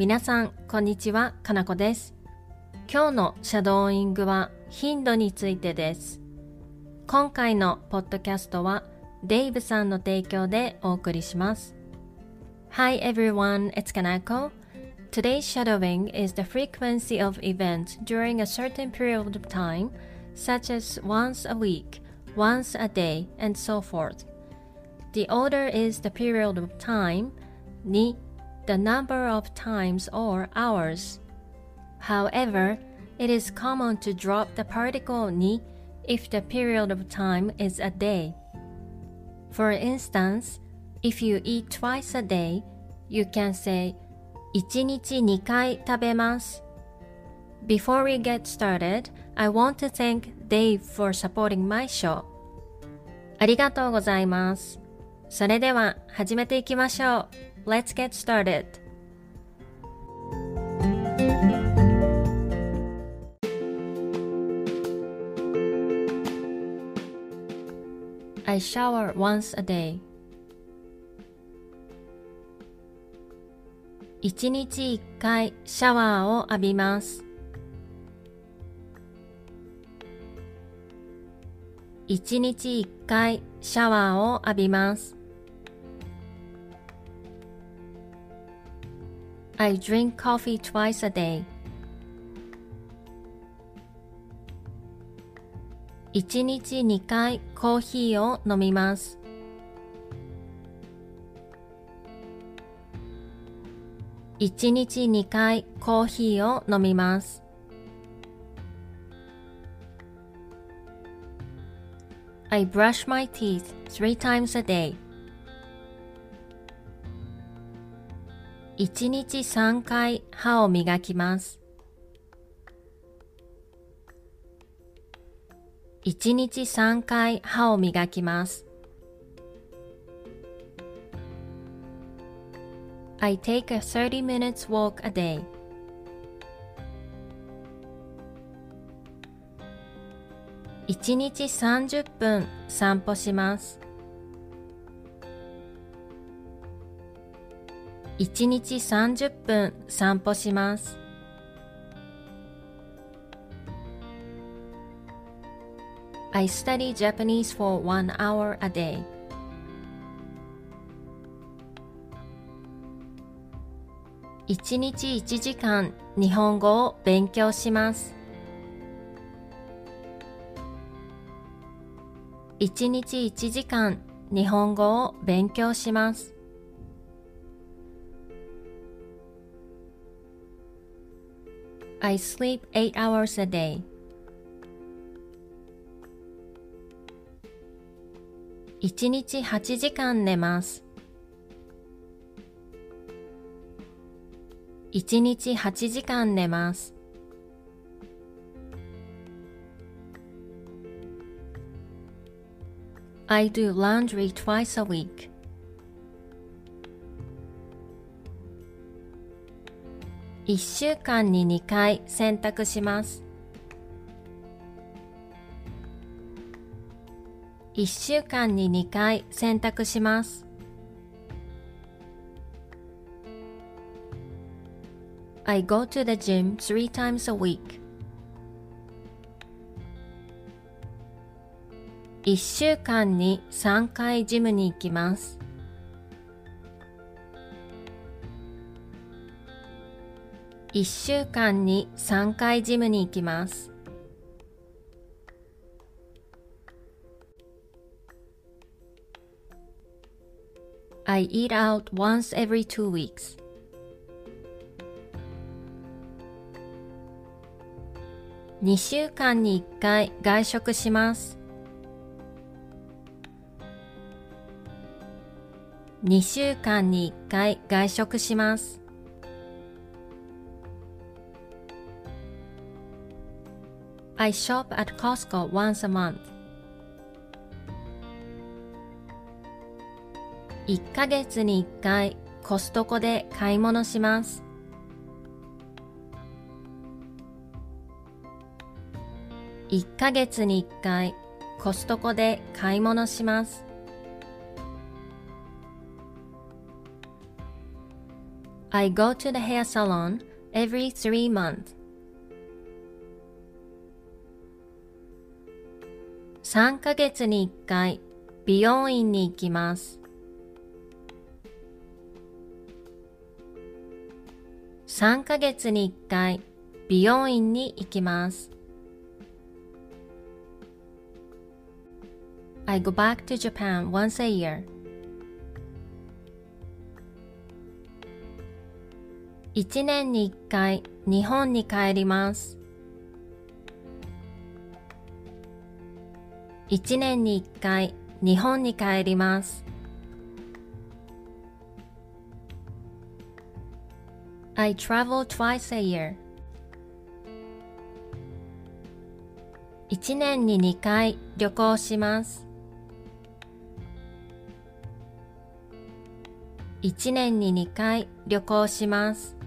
皆さん、こんにちは、かなこです。今日のシャドーイングは頻度についてです。今回のポッドキャストはデイブさんの提供でお送りします。Hi everyone, it's Kanako. Today's shadowing is the frequency of events during a certain period of time, such as once a week, once a day, and so forth. The order is the period of time, ni the number of times or hours. However, it is common to drop the particle ni if the period of time is a day. For instance, if you eat twice a day, you can say 1日2回食べます。Before we get started, I want to thank Dave for supporting my show. ありがとうございます。それでは始めていきましょう。 Let's get started. I shower once a day. 一日一回シャワーを浴びます。一日一回シャワーを浴びます。I drink coffee twice a day. 一日二回コーヒーを飲みます。一日二回コーヒーを飲みます。I brush my teeth three times a day. 一日三回歯を磨きます。一日三回歯を磨きます。I take a 30 minutes walk a day. 一日30分散歩します。一日30分散歩します。I study Japanese for one hour a day. 一日1時間日本語を勉強します。一日1時間日本語を勉強します。I sleep 8 hours a day. 一日8時間寝ます。一日8時間寝ます。I do laundry twice a week. 1週間に2回洗濯します。1週間に2回洗濯します。I go to the gym three times a week. 1週間に3回ジムに行きます。1週間に3回ジムに行きます。I eat out once every two weeks. 2週間に1回外食します。2週間に1回外食します。I shop at Costco once a month. 1ヶ月に1回コストコで買い物します。1ヶ月に1回コストコで買い物します。I go to the hair salon every three months. 3ヶ月に1回美容院に行きます。3ヶ月に1回美容院に行きます。I go back to Japan once a year. 1年に1回日本に帰ります。1年に1回日本に帰ります。I travel twice a year. 1年に2回旅行します。1年に2回旅行します。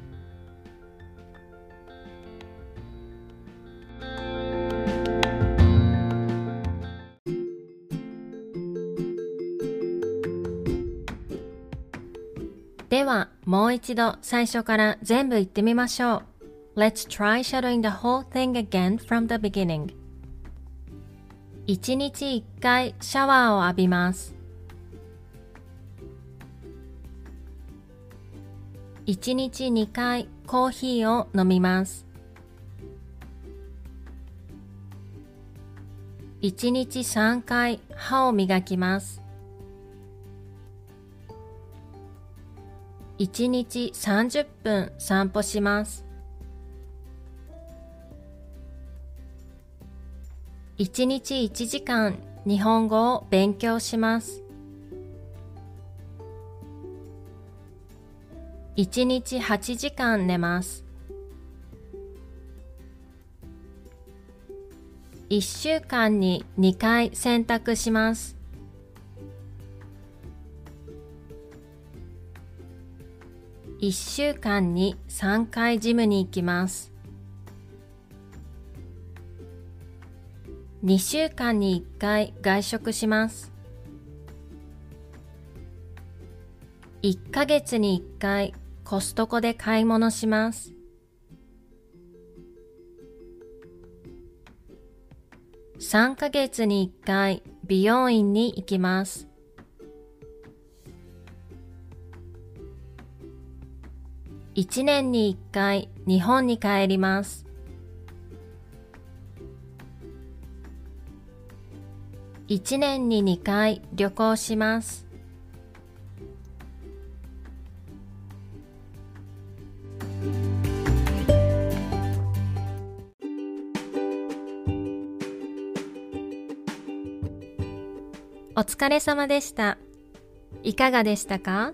では、もう一度最初から全部言ってみましょう。Let's try shadowing the whole thing again from the beginning. 1日1回シャワーを浴びます。1日2回コーヒーを飲みます。1日3回歯を磨きます。1日30分散歩します。1日1時間日本語を勉強します。1日8時間寝ます。1週間に2回洗濯します。1週間に3回ジムに行きます。2週間に1回外食します。1ヶ月に1回コストコで買い物します。3ヶ月に1回美容院に行きます。1年に1回日本に帰ります。1年に2回旅行します。お疲れ様でした。いかがでしたか？